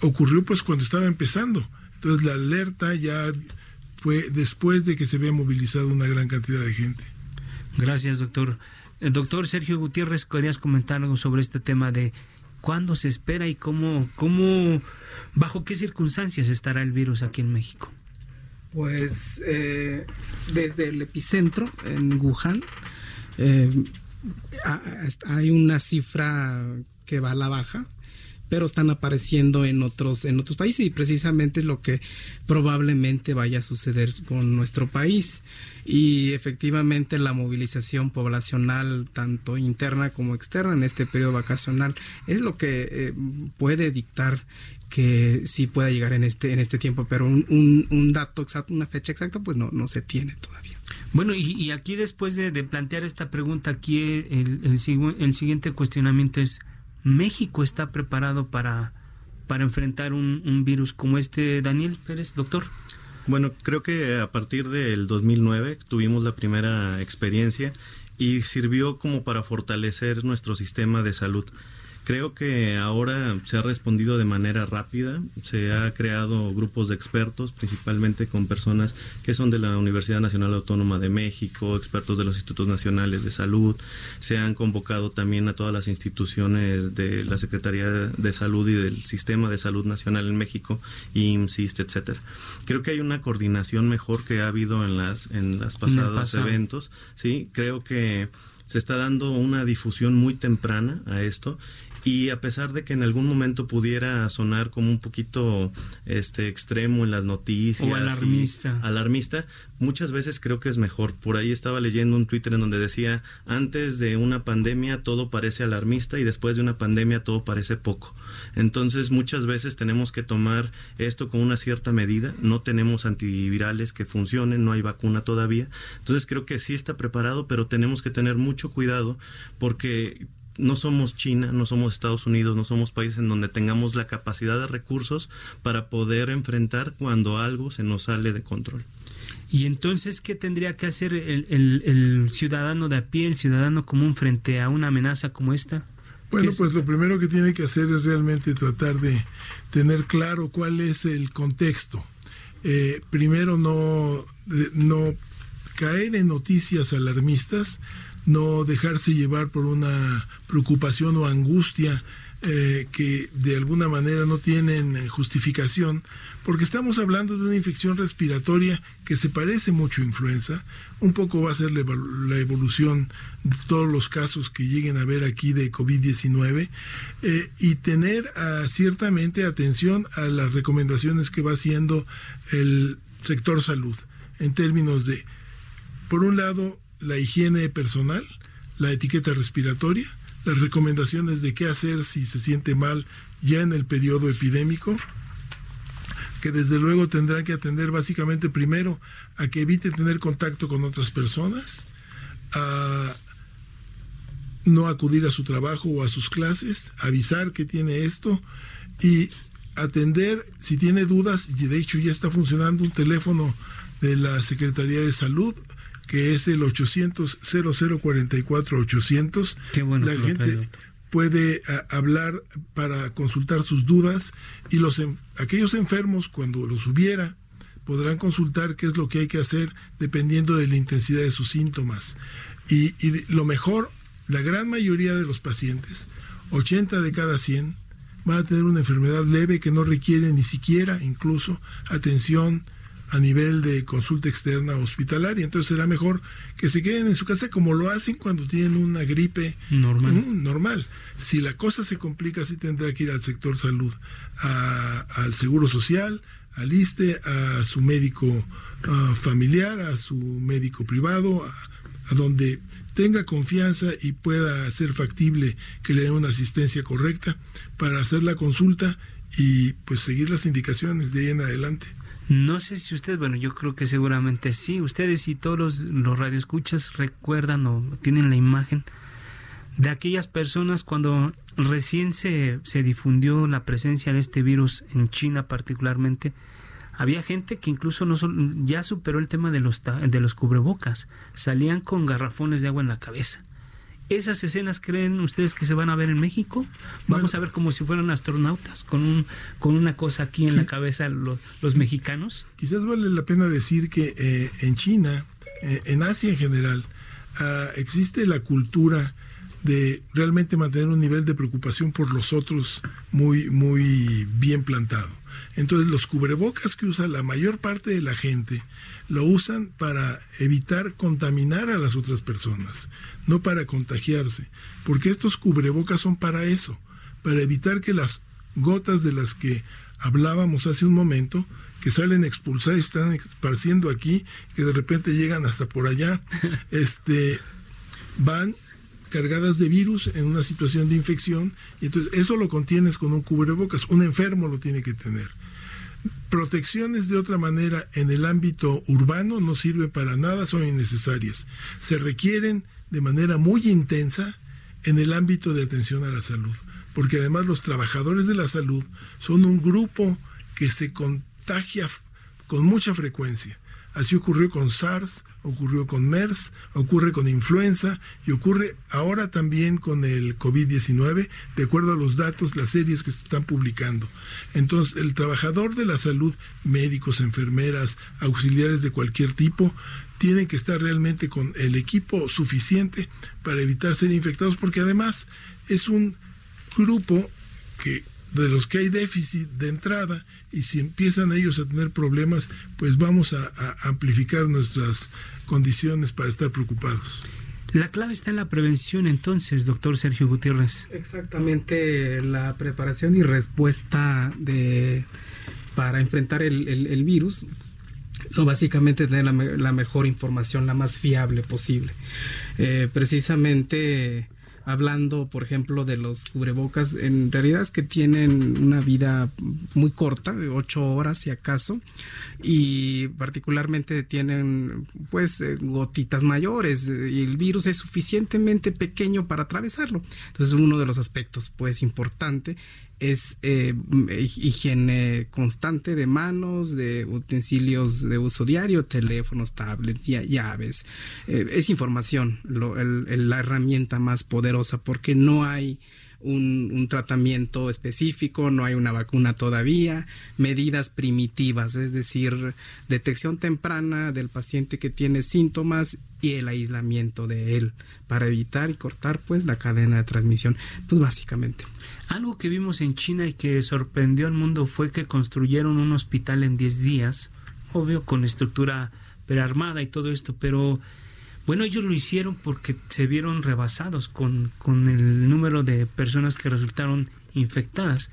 ocurrió pues cuando estaba empezando. Entonces la alerta ya fue después de que se había movilizado una gran cantidad de gente. Gracias, doctor. El doctor Sergio Gutiérrez, ¿querías comentar algo sobre este tema de cuándo se espera y cómo, cómo, bajo qué circunstancias estará el virus aquí en México? Pues eh, desde el epicentro en Wuhan eh, hay una cifra que va a la baja pero están apareciendo en otros en otros países y precisamente es lo que probablemente vaya a suceder con nuestro país. Y efectivamente la movilización poblacional tanto interna como externa en este periodo vacacional es lo que eh, puede dictar que sí pueda llegar en este en este tiempo pero un, un, dato exacto una fecha exacta pues no no se tiene todavía. Bueno y, aquí después de, plantear esta pregunta aquí el, el, el siguiente cuestionamiento es México está preparado para, para enfrentar un, un virus como este, Daniel Pérez, doctor? Bueno, creo que a partir del 2009 tuvimos la primera experiencia y sirvió como para fortalecer nuestro sistema de salud. Creo que ahora se ha respondido de manera rápida, se ha creado grupos de expertos, principalmente con personas que son de la Universidad Nacional Autónoma de México, expertos de los Institutos Nacionales de Salud, se han convocado también a todas las instituciones de la Secretaría de Salud y del Sistema de Salud Nacional en México, IMSS, etcétera. Creo que hay una coordinación mejor que ha habido en las en las pasados eventos, sí, creo que se está dando una difusión muy temprana a esto y a pesar de que en algún momento pudiera sonar como un poquito este extremo en las noticias o alarmista. alarmista muchas veces creo que es mejor. Por ahí estaba leyendo un Twitter en donde decía antes de una pandemia todo parece alarmista y después de una pandemia todo parece poco entonces muchas veces tenemos que tomar esto con una cierta medida. No tenemos antivirales que funcionen no hay vacuna todavía. Entonces creo que sí está preparado pero tenemos que tener mucho cuidado porque no somos China, no somos Estados Unidos, no somos países en donde tengamos la capacidad de recursos para poder enfrentar cuando algo se nos sale de control. Y entonces, ¿qué tendría que hacer el, el, ciudadano de a pie, el ciudadano común frente a una amenaza como esta? Bueno, pues lo primero que tiene que hacer es realmente tratar de tener claro cuál es el contexto. Eh, primero, no, no caer en noticias alarmistas, no dejarse llevar por una preocupación o angustia eh, que de alguna manera no tienen eh, justificación, porque estamos hablando de una infección respiratoria que se parece mucho a influenza, un poco va a ser la, evolución de todos los casos que lleguen a ver aquí de COVID-19, eh, y tener ah, ciertamente atención a las recomendaciones que va haciendo el sector salud en términos de, por un lado, la higiene personal, la etiqueta respiratoria, las recomendaciones de qué hacer si se siente mal ya en el periodo epidémico, que desde luego tendrán que atender básicamente primero a que evite tener contacto con otras personas, a no acudir a su trabajo o a sus clases, avisar que tiene esto y atender si tiene dudas, y de hecho ya está funcionando un teléfono de la Secretaría de Salud que es el 800 0044 800. Qué bueno la gente puede hablar para consultar sus dudas y los aquellos enfermos cuando los hubiera podrán consultar qué es lo que hay que hacer dependiendo de la intensidad de sus síntomas. Y, y lo mejor, la gran mayoría de los pacientes, 80 de cada 100, van a tener una enfermedad leve que no requiere ni siquiera incluso atención a nivel de consulta externa hospitalaria. Entonces será mejor que se queden en su casa como lo hacen cuando tienen una gripe normal. Normal. Si la cosa se complica, sí tendrá que ir al sector salud, al seguro social, al ISTE, a su médico ah, familiar, a su médico privado, a, a donde tenga confianza y pueda ser factible que le den una asistencia correcta para hacer la consulta y pues seguir las indicaciones de ahí en adelante. No sé si ustedes, bueno, yo creo que seguramente sí. Ustedes y todos los, los radioescuchas recuerdan o tienen la imagen de aquellas personas cuando recién se, se difundió la presencia de este virus en China particularmente. Había gente que incluso no ya superó el tema de los, de los cubrebocas. Salían con garrafones de agua en la cabeza. ¿Esas escenas creen ustedes que se van a ver en México? Vamos a ver como si fueran astronautas con un con una cosa aquí en la cabeza los, los mexicanos. Quizás vale la pena decir que eh, en China, eh, en Asia en general, uh, existe la cultura de realmente mantener un nivel de preocupación por los otros muy muy bien plantado. Entonces los cubrebocas que usa la mayor parte de la gente lo usan para evitar contaminar a las otras personas, no para contagiarse, porque estos cubrebocas son para eso, para evitar que las gotas de las que hablábamos hace un momento, que salen expulsadas y están esparciendo aquí, que de repente llegan hasta por allá, este, van cargadas de virus en una situación de infección, y entonces eso lo contienes con un cubrebocas, un enfermo lo tiene que tener. Protecciones de otra manera en el ámbito urbano no sirven para nada, son innecesarias. Se requieren de manera muy intensa en el ámbito de atención a la salud, porque además los trabajadores de la salud son un grupo que se contagia con mucha frecuencia. Así ocurrió con SARS, ocurrió con MERS, ocurre con influenza y ocurre ahora también con el COVID-19, de acuerdo a los datos, las series que se están publicando. Entonces, el trabajador de la salud, médicos, enfermeras, auxiliares de cualquier tipo, tienen que estar realmente con el equipo suficiente para evitar ser infectados, porque además es un grupo que de los que hay déficit de entrada y si empiezan ellos a tener problemas, pues vamos a, amplificar nuestras condiciones para estar preocupados. La clave está en la prevención entonces, doctor Sergio Gutiérrez. Exactamente, la preparación y respuesta de para enfrentar el, virus son básicamente tener la, mejor información, la más fiable posible. Eh, precisamente hablando, por ejemplo, de los cubrebocas, en realidad es que tienen una vida muy corta, de ocho horas si acaso, y particularmente tienen pues eh, gotitas mayores y el virus es suficientemente pequeño para atravesarlo. Entonces, uno de los aspectos pues importante es eh, higiene constante de manos, de utensilios de uso diario, teléfonos, tablets, llaves. Eh, es información la herramienta más poderosa porque no hay un, tratamiento específico, no hay una vacuna todavía, medidas primitivas, es decir, detección temprana del paciente que tiene síntomas y el aislamiento de él para evitar y cortar pues la cadena de transmisión, pues básicamente. Algo que vimos en China y que sorprendió al mundo fue que construyeron un hospital en 10 días, obvio con estructura prearmada y todo esto, pero bueno, ellos lo hicieron porque se vieron rebasados con, con el número de personas que resultaron infectadas.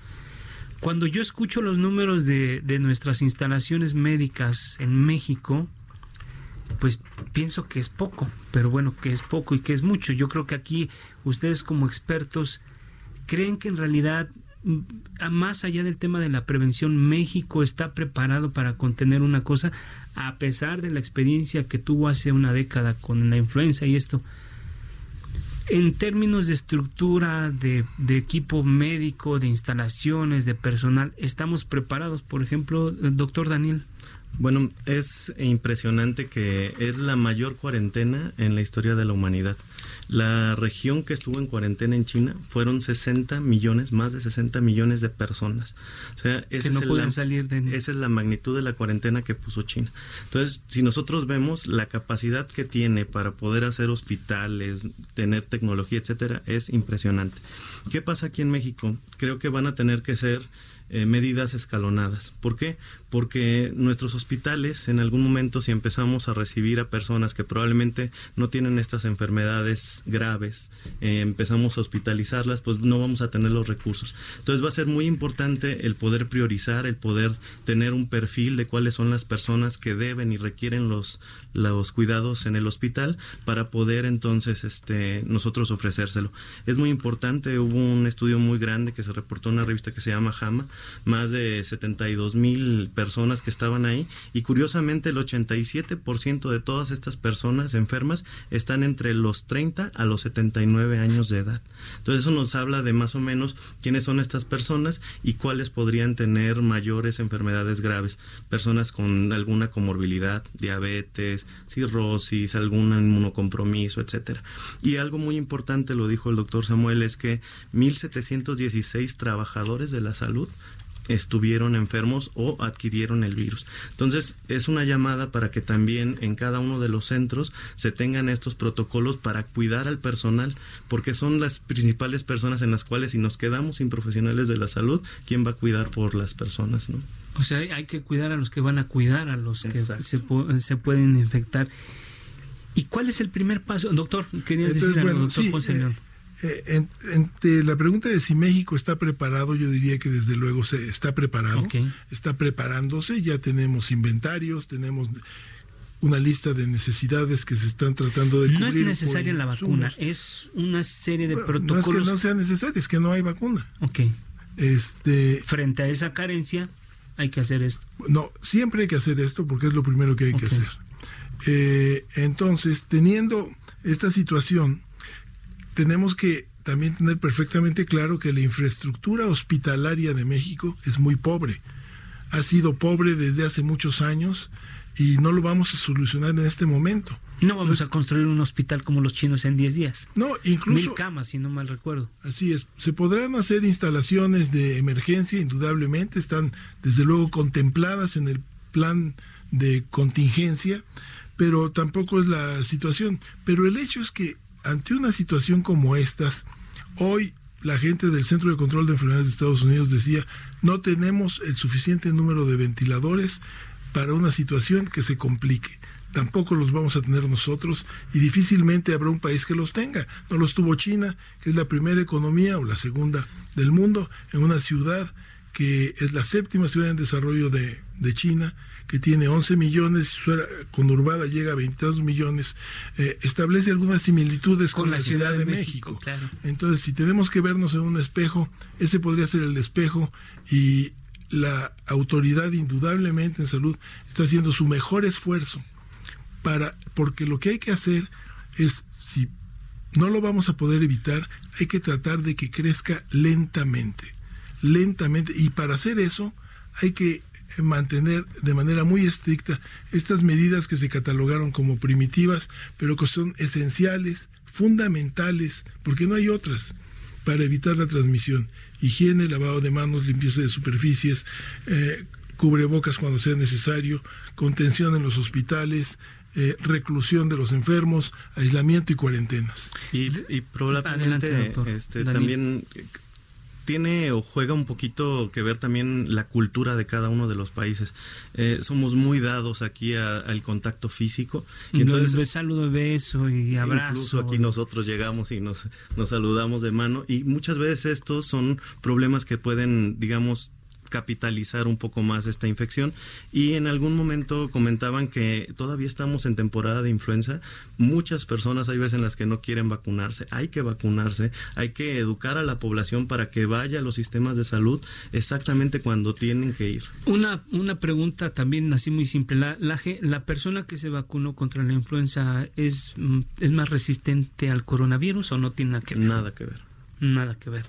Cuando yo escucho los números de, de nuestras instalaciones médicas en México, pues pienso que es poco, pero bueno, que es poco y que es mucho. Yo creo que aquí ustedes como expertos creen que en realidad mm, más allá del tema de la prevención, México está preparado para contener una cosa a pesar de la experiencia que tuvo hace una década con la influenza y esto, en términos de estructura, de, equipo médico, de instalaciones, de personal, ¿estamos preparados? Por ejemplo, doctor Daniel. Bueno, es impresionante que es la mayor cuarentena en la historia de la humanidad. La región que estuvo en cuarentena en China fueron 60 millones, más de 60 millones de personas. O sea, que no pueden salir de... esa es la magnitud de la cuarentena que puso China. Entonces, si nosotros vemos la capacidad que tiene para poder hacer hospitales, tener tecnología, etcétera, es impresionante. ¿Qué pasa aquí en México? Creo que van a tener que ser eh, medidas escalonadas. ¿Por qué? Porque nuestros hospitales, en algún momento, si empezamos a recibir a personas que probablemente no tienen estas enfermedades graves, eh, empezamos a hospitalizarlas, pues no vamos a tener los recursos. Entonces va a ser muy importante el poder priorizar, el poder tener un perfil de cuáles son las personas que deben y requieren los, los cuidados en el hospital para poder entonces este, nosotros ofrecérselo. Es muy importante, hubo un estudio muy grande que se reportó en una revista que se llama JAMA, más de 72 mil personas que estaban ahí y curiosamente el 87% de todas estas personas enfermas están entre los 30 a los 79 años de edad. Entonces eso nos habla de más o menos quiénes son estas personas y cuáles podrían tener mayores enfermedades graves. Personas con alguna comorbilidad, diabetes, cirrosis, algún inmunocompromiso, etcétera. Y algo muy importante, lo dijo el doctor Samuel, es que 1.716 trabajadores de la salud estuvieron enfermos o adquirieron el virus. Entonces, es una llamada para que también en cada uno de los centros se tengan estos protocolos para cuidar al personal, porque son las principales personas en las cuales si nos quedamos sin profesionales de la salud, ¿quién va a cuidar por las personas? ¿no? O sea, hay que cuidar a los que van a cuidar, a los que se, se pueden infectar. ¿Y cuál es el primer paso? Doctor, querías decir algo, doctor Ponce León. Eh, entre la pregunta de si México está preparado, yo diría que desde luego se está preparado, está preparándose, ya tenemos inventarios, tenemos una lista de necesidades que se están tratando de cubrir. No es necesaria la vacuna, es una serie de protocolos. No es que no sea necesaria, es que no hay vacuna. Ok. Este, Frente a esa carencia, hay que hacer esto. No, siempre hay que hacer esto porque es lo primero que hay que hacer. Eh, entonces, teniendo esta situación, tenemos que también tener perfectamente claro que la infraestructura hospitalaria de México es muy pobre. Ha sido pobre desde hace muchos años y no lo vamos a solucionar en este momento. No vamos a construir un hospital como los chinos en 10 días. No, incluso... Mil camas, si no mal recuerdo. Así es. Se podrán hacer instalaciones de emergencia, indudablemente, están desde luego contempladas en el plan de contingencia, pero tampoco es la situación. Pero el hecho es que ante una situación como estas, hoy la gente del Centro de Control de Enfermedades de Estados Unidos decía, no tenemos el suficiente número de ventiladores para una situación que se complique. Tampoco los vamos a tener nosotros y difícilmente habrá un país que los tenga. No los tuvo China, que es la primera economía o la segunda del mundo, en una ciudad que es la séptima ciudad en desarrollo de, de China que tiene 11 millones, su conurbada llega a 22 millones, eh, establece algunas similitudes con, la, Ciudad, de, México. Entonces, si tenemos que vernos en un espejo, ese podría ser el espejo y la autoridad indudablemente en salud está haciendo su mejor esfuerzo para, porque lo que hay que hacer es, si no lo vamos a poder evitar, hay que tratar de que crezca lentamente, lentamente, y para hacer eso hay que mantener de manera muy estricta estas medidas que se catalogaron como primitivas, pero que son esenciales, fundamentales, porque no hay otras para evitar la transmisión. Higiene, lavado de manos, limpieza de superficies, eh, cubrebocas cuando sea necesario, contención en los hospitales, eh, reclusión de los enfermos, aislamiento y cuarentenas. Y, probablemente este, también tiene o juega un poquito que ver también la cultura de cada uno de los países. Eh, somos muy dados aquí al contacto físico. Y entonces, saludo, beso y abrazo. Incluso aquí nosotros llegamos y nos, nos saludamos de mano. Y muchas veces estos son problemas que pueden, digamos, capitalizar un poco más esta infección. Y en algún momento comentaban que todavía estamos en temporada de influenza. Muchas personas hay veces en las que no quieren vacunarse. Hay que vacunarse. Hay que educar a la población para que vaya a los sistemas de salud exactamente cuando tienen que ir. Una una pregunta también así muy simple. La la, la persona que se vacunó contra la influenza es mm, es más resistente al coronavirus o no tiene nada que ver nada que ver. Nada que ver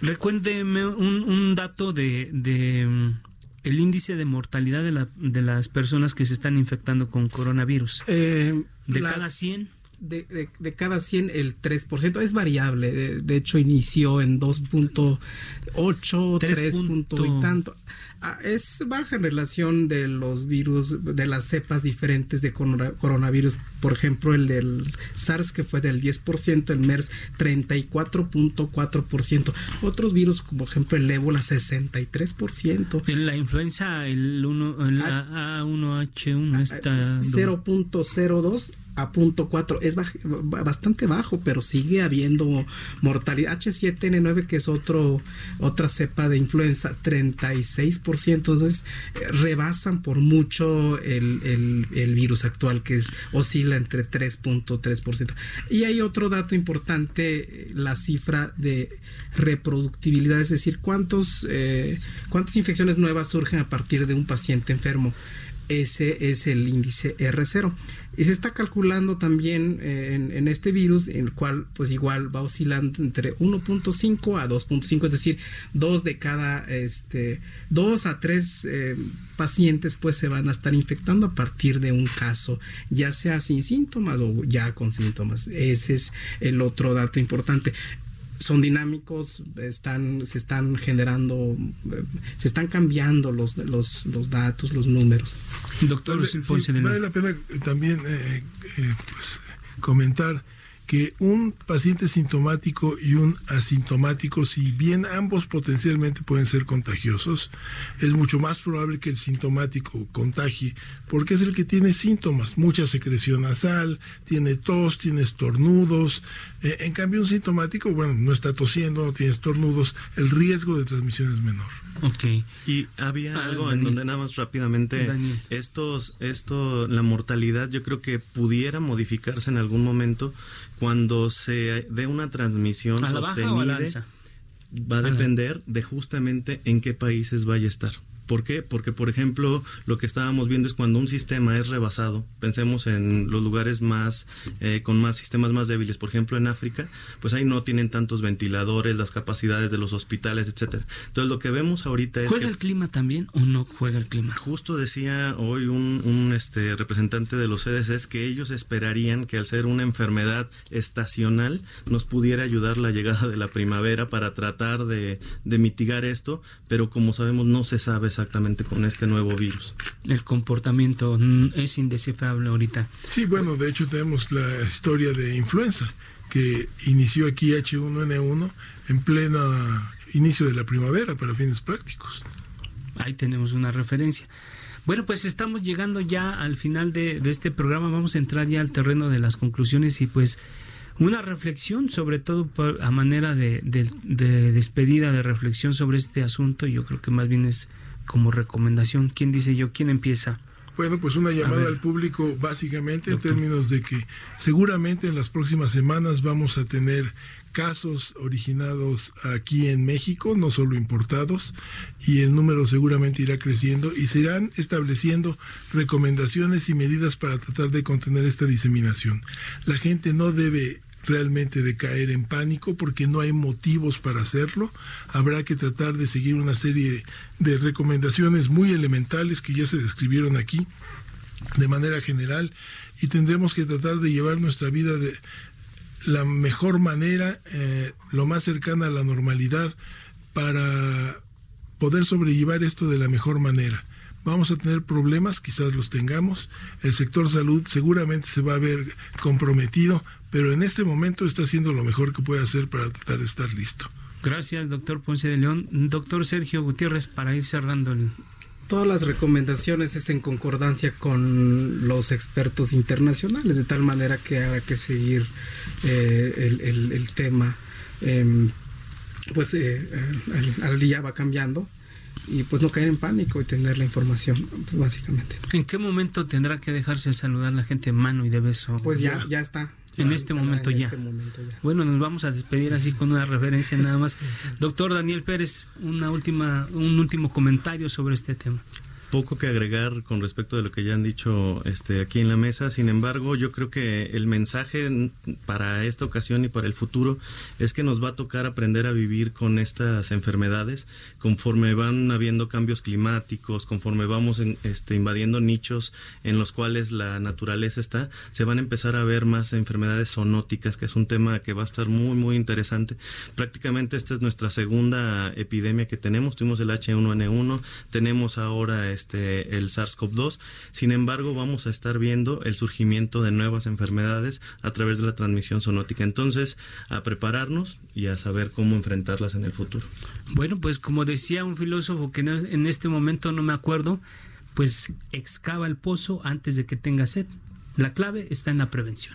Recuérdeme un, un dato de, de mm, el índice de mortalidad de, la, de las personas que se están infectando con coronavirus. Eh, de cada 100. De, de, de, cada 100 el 3% es variable. De, hecho, inició en 2.8, 3, punto y tanto. Ah, es baja en relación de los virus, de las cepas diferentes de coronavirus. Por ejemplo, el del SARS que fue del 10%, el MERS 34.4%. Otros virus, como por ejemplo el ébola, 63%. La influenza, el, 1, el A1H1 está... 0.02 a punto 4 es bastante bajo, pero sigue habiendo mortalidad. H7N9, que es otro, otra cepa de influenza, 36%. Entonces, rebasan por mucho el, el, virus actual, que es, oscila entre 3.3%. Y hay otro dato importante, la cifra de reproductibilidad, es decir, cuántos, eh, cuántas infecciones nuevas surgen a partir de un paciente enfermo ese es el índice R0. Y se está calculando también eh, en, este virus, en el cual pues igual va oscilando entre 1.5 a 2.5, es decir, dos de cada, este, dos a tres eh, pacientes pues se van a estar infectando a partir de un caso, ya sea sin síntomas o ya con síntomas. Ese es el otro dato importante son dinámicos, están, se están generando, se están cambiando los, los, los datos, los números. Doctor, vale, la pena también eh, eh, pues, comentar que un paciente sintomático y un asintomático, si bien ambos potencialmente pueden ser contagiosos, es mucho más probable que el sintomático contagie, porque es el que tiene síntomas, mucha secreción nasal, tiene tos, tiene estornudos. Eh, en cambio, un sintomático, bueno, no está tosiendo, no tiene estornudos, el riesgo de transmisión es menor. Ok. Y había ah, algo en donde nada más rápidamente estos, esto, la mortalidad yo creo que pudiera modificarse en algún momento cuando se dé una transmisión sostenible. Va a depender de justamente en qué países vaya a estar. ¿Por qué? Porque, por ejemplo, lo que estábamos viendo es cuando un sistema es rebasado, pensemos en los lugares más, eh, con más sistemas más débiles, por ejemplo, en África, pues ahí no tienen tantos ventiladores, las capacidades de los hospitales, etcétera. Entonces, lo que vemos ahorita es. ¿Juega el clima también o no juega el clima? Justo decía hoy un, un este, representante de los CDCs que ellos esperarían que al ser una enfermedad estacional nos pudiera ayudar la llegada de la primavera para tratar de, de mitigar esto, pero como sabemos, no se sabe exactamente con este nuevo virus. El comportamiento es indescifrable ahorita. Sí, bueno, de hecho tenemos la historia de influenza que inició aquí H1N1 en pleno inicio de la primavera para fines prácticos. Ahí tenemos una referencia. Bueno, pues estamos llegando ya al final de, este programa. Vamos a entrar ya al terreno de las conclusiones y pues una reflexión, sobre todo a manera de, de, despedida, de reflexión sobre este asunto. Yo creo que más bien es como recomendación? ¿Quién dice yo? ¿Quién empieza? Bueno, pues una llamada al público básicamente en términos de que seguramente en las próximas semanas vamos a tener casos originados aquí en México, no solo importados, y el número seguramente irá creciendo y se irán estableciendo recomendaciones y medidas para tratar de contener esta diseminación. La gente no debe realmente de caer en pánico porque no hay motivos para hacerlo. Habrá que tratar de seguir una serie de recomendaciones muy elementales que ya se describieron aquí de manera general y tendremos que tratar de llevar nuestra vida de la mejor manera, eh, lo más cercana a la normalidad para poder sobrellevar esto de la mejor manera. Vamos a tener problemas, quizás los tengamos. El sector salud seguramente se va a ver comprometido, pero en este momento está haciendo lo mejor que puede hacer para tratar de estar listo. Gracias, doctor Ponce de León. Doctor Sergio Gutiérrez, para ir cerrando el... Todas las recomendaciones es en concordancia con los expertos internacionales, de tal manera que habrá que seguir eh, el, tema. Em, pues eh, al, día va cambiando y pues no caer en pánico y tener la información, pues básicamente. ¿En qué momento tendrá que dejarse saludar la gente mano y de beso? Pues ya, ya está. En este, momento, ya. Bueno, nos vamos a despedir así con una referencia nada más. Doctor Daniel Pérez, una última, un último comentario sobre este tema poco que agregar con respecto de lo que ya han dicho este, aquí en la mesa. Sin embargo, yo creo que el mensaje para esta ocasión y para el futuro es que nos va a tocar aprender a vivir con estas enfermedades conforme van habiendo cambios climáticos, conforme vamos este, invadiendo nichos en los cuales la naturaleza está, se van a empezar a ver más enfermedades zoonóticas, que es un tema que va a estar muy, muy interesante. Prácticamente esta es nuestra segunda epidemia que tenemos. Tuvimos el H1N1, tenemos ahora el SARS-CoV-2. Sin embargo, vamos a estar viendo el surgimiento de nuevas enfermedades a través de la transmisión zoonótica. Entonces, a prepararnos y a saber cómo enfrentarlas en el futuro. Bueno, pues como decía un filósofo que en este momento no me acuerdo, pues excava el pozo antes de que tenga sed. La clave está en la prevención.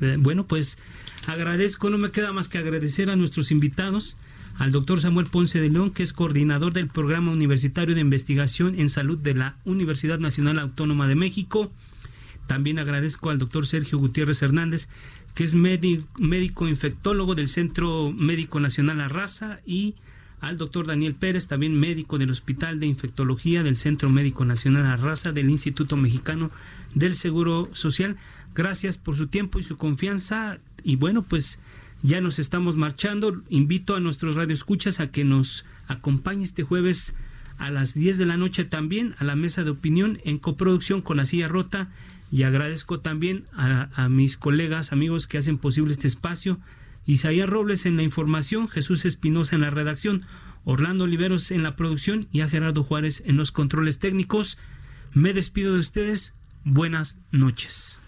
Eh, bueno, pues agradezco, no me queda más que agradecer a nuestros invitados, al doctor Samuel Ponce de León, que es coordinador del Programa Universitario de Investigación en Salud de la Universidad Nacional Autónoma de México. También agradezco al doctor Sergio Gutiérrez Hernández, que es médico infectólogo del Centro Médico Nacional Arrasa y al doctor Daniel Pérez, también médico del Hospital de Infectología del Centro Médico Nacional Arrasa del Instituto Mexicano del Seguro Social. Gracias por su tiempo y su confianza. Y bueno, pues ya nos estamos marchando. Invito a nuestros radioescuchas a que nos acompañe este jueves a las 10 de la noche también a la mesa de opinión en coproducción con la silla rota. Y agradezco también a, a mis colegas, amigos que hacen posible este espacio. Isaías Robles en la información, Jesús Espinosa en la redacción, Orlando Oliveros en la producción y a Gerardo Juárez en los controles técnicos. Me despido de ustedes. Buenas noches.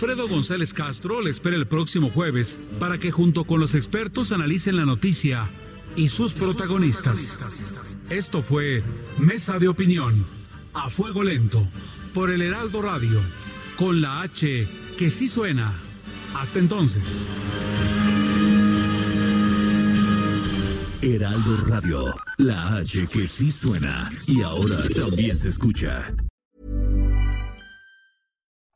Alfredo González Castro le espera el próximo jueves para que junto con los expertos analicen la noticia y sus protagonistas. Esto fue Mesa de Opinión, a fuego lento, por el Heraldo Radio, con la H que sí suena. Hasta entonces. Heraldo Radio, la H que sí suena y ahora también se escucha.